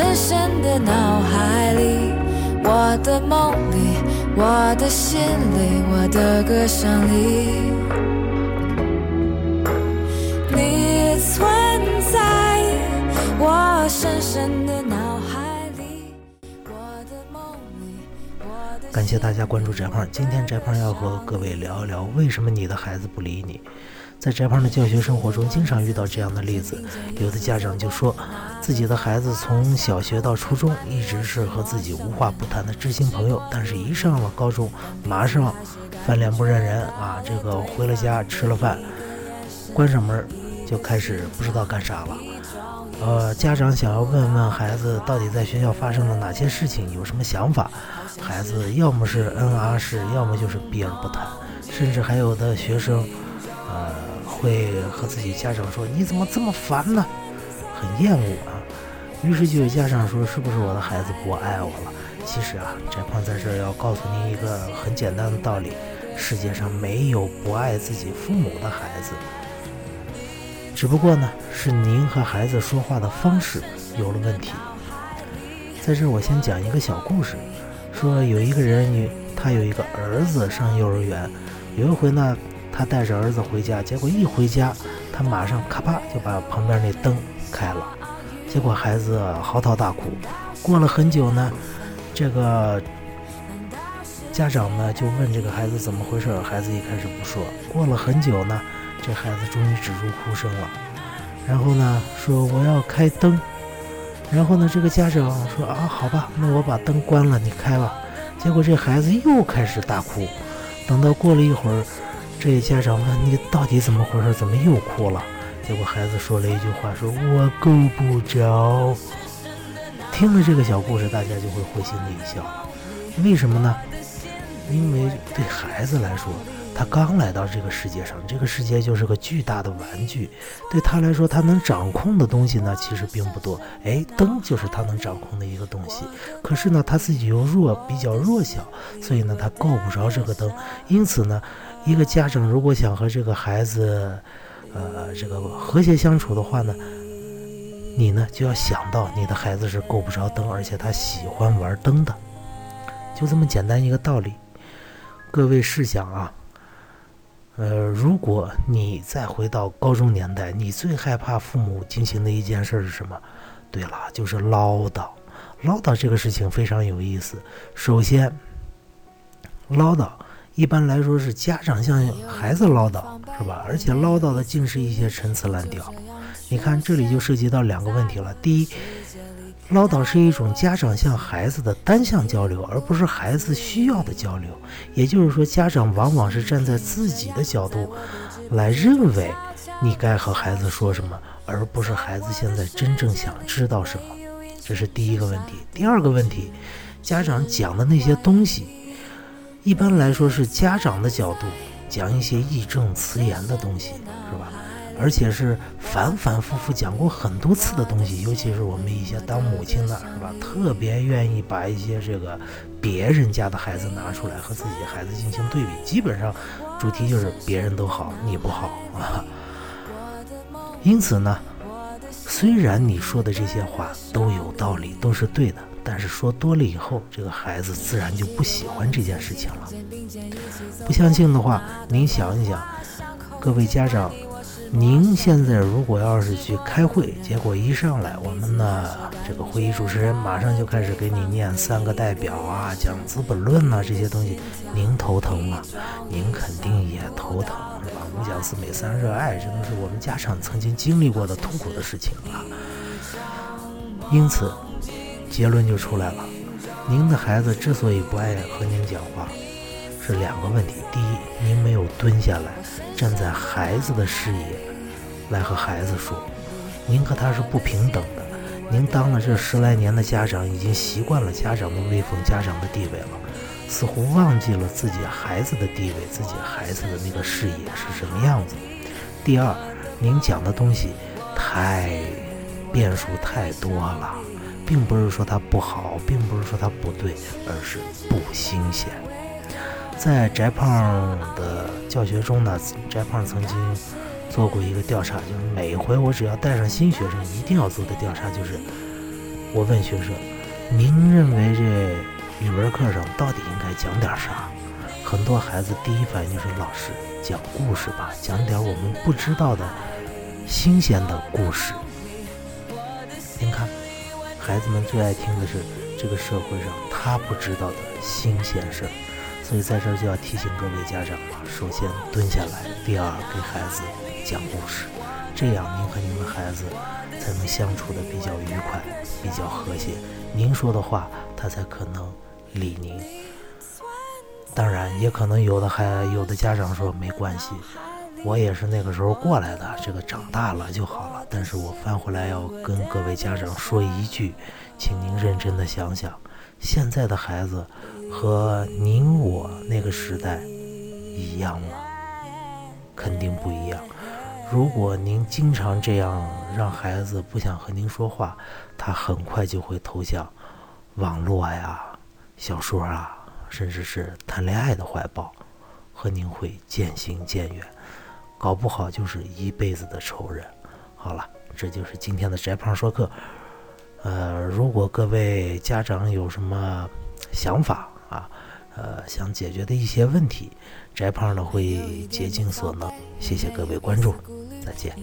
深深的脑海里，我的梦里，我的心里，我的歌声里，你存在我深深的脑海里，我的梦里，我的感谢大家关注翟胖。今天翟胖要和各位聊一聊，为什么你的孩子不理你？在翟胖的教学生活中，经常遇到这样的例子。有的家长就说，自己的孩子从小学到初中，一直是和自己无话不谈的知心朋友，但是一上了高中，马上翻脸不认人啊！这个回了家吃了饭，关上门就开始不知道干啥了。呃，家长想要问问孩子到底在学校发生了哪些事情，有什么想法，孩子要么是嗯啊是，要么就是避而不谈，甚至还有的学生，呃，会和自己家长说：“你怎么这么烦呢？”很厌恶啊。于是就有家长说：“是不是我的孩子不爱我了？”其实啊，翟胖在这儿要告诉您一个很简单的道理：世界上没有不爱自己父母的孩子。只不过呢，是您和孩子说话的方式有了问题。在这儿，我先讲一个小故事，说有一个人，你他有一个儿子上幼儿园，有一回呢，他带着儿子回家，结果一回家，他马上咔啪就把旁边那灯开了，结果孩子嚎啕大哭。过了很久呢，这个家长呢就问这个孩子怎么回事，孩子一开始不说。过了很久呢。这孩子终于止住哭声了，然后呢，说我要开灯，然后呢，这个家长说啊，好吧，那我把灯关了，你开吧。结果这孩子又开始大哭，等到过了一会儿，这家长问你到底怎么回事，怎么又哭了？结果孩子说了一句话，说我够不着。听了这个小故事，大家就会会心的一笑了，为什么呢？因为对孩子来说。他刚来到这个世界上，这个世界就是个巨大的玩具，对他来说，他能掌控的东西呢，其实并不多。哎，灯就是他能掌控的一个东西，可是呢，他自己又弱，比较弱小，所以呢，他够不着这个灯。因此呢，一个家长如果想和这个孩子，呃，这个和谐相处的话呢，你呢就要想到你的孩子是够不着灯，而且他喜欢玩灯的，就这么简单一个道理。各位试想啊。呃，如果你再回到高中年代，你最害怕父母进行的一件事是什么？对了，就是唠叨。唠叨这个事情非常有意思。首先，唠叨一般来说是家长向孩子唠叨，是吧？而且唠叨的尽是一些陈词滥调。你看，这里就涉及到两个问题了。第一，唠叨是一种家长向孩子的单向交流，而不是孩子需要的交流。也就是说，家长往往是站在自己的角度来认为你该和孩子说什么，而不是孩子现在真正想知道什么。这是第一个问题。第二个问题，家长讲的那些东西，一般来说是家长的角度讲一些义正辞严的东西，是吧？而且是反反复复讲过很多次的东西，尤其是我们一些当母亲的，是吧？特别愿意把一些这个别人家的孩子拿出来和自己孩子进行对比，基本上主题就是别人都好，你不好啊。因此呢，虽然你说的这些话都有道理，都是对的，但是说多了以后，这个孩子自然就不喜欢这件事情了。不相信的话，您想一想，各位家长。您现在如果要是去开会，结果一上来，我们呢这个会议主持人马上就开始给你念三个代表啊，讲《资本论》呐这些东西，您头疼吗？您肯定也头疼，是吧？五讲四美三热爱，这都是我们家长曾经经历过的痛苦的事情啊。因此，结论就出来了：您的孩子之所以不爱和您讲话。是两个问题。第一，您没有蹲下来，站在孩子的视野来和孩子说，您和他是不平等的。您当了这十来年的家长，已经习惯了家长的威风、家长的地位了，似乎忘记了自己孩子的地位、自己孩子的那个视野是什么样子。第二，您讲的东西太变数太多了，并不是说他不好，并不是说他不对，而是不新鲜。在翟胖的教学中呢，翟胖曾经做过一个调查，就是每回我只要带上新学生，一定要做的调查就是：我问学生：“您认为这语文课上到底应该讲点啥？”很多孩子第一反应就是：“老师讲故事吧，讲点我们不知道的新鲜的故事。”您看，孩子们最爱听的是这个社会上他不知道的新鲜事儿。所以在这儿就要提醒各位家长了：首先蹲下来，第二给孩子讲故事，这样您和您的孩子才能相处的比较愉快、比较和谐。您说的话，他才可能理您。当然，也可能有的孩有的家长说没关系，我也是那个时候过来的，这个长大了就好了。但是我翻回来要跟各位家长说一句，请您认真的想想，现在的孩子。和您我那个时代一样吗？肯定不一样。如果您经常这样让孩子不想和您说话，他很快就会投向网络呀、小说啊，甚至是谈恋爱的怀抱，和您会渐行渐远，搞不好就是一辈子的仇人。好了，这就是今天的翟胖说课。呃，如果各位家长有什么想法，啊，呃，想解决的一些问题，翟胖呢会竭尽所能。谢谢各位关注，再见。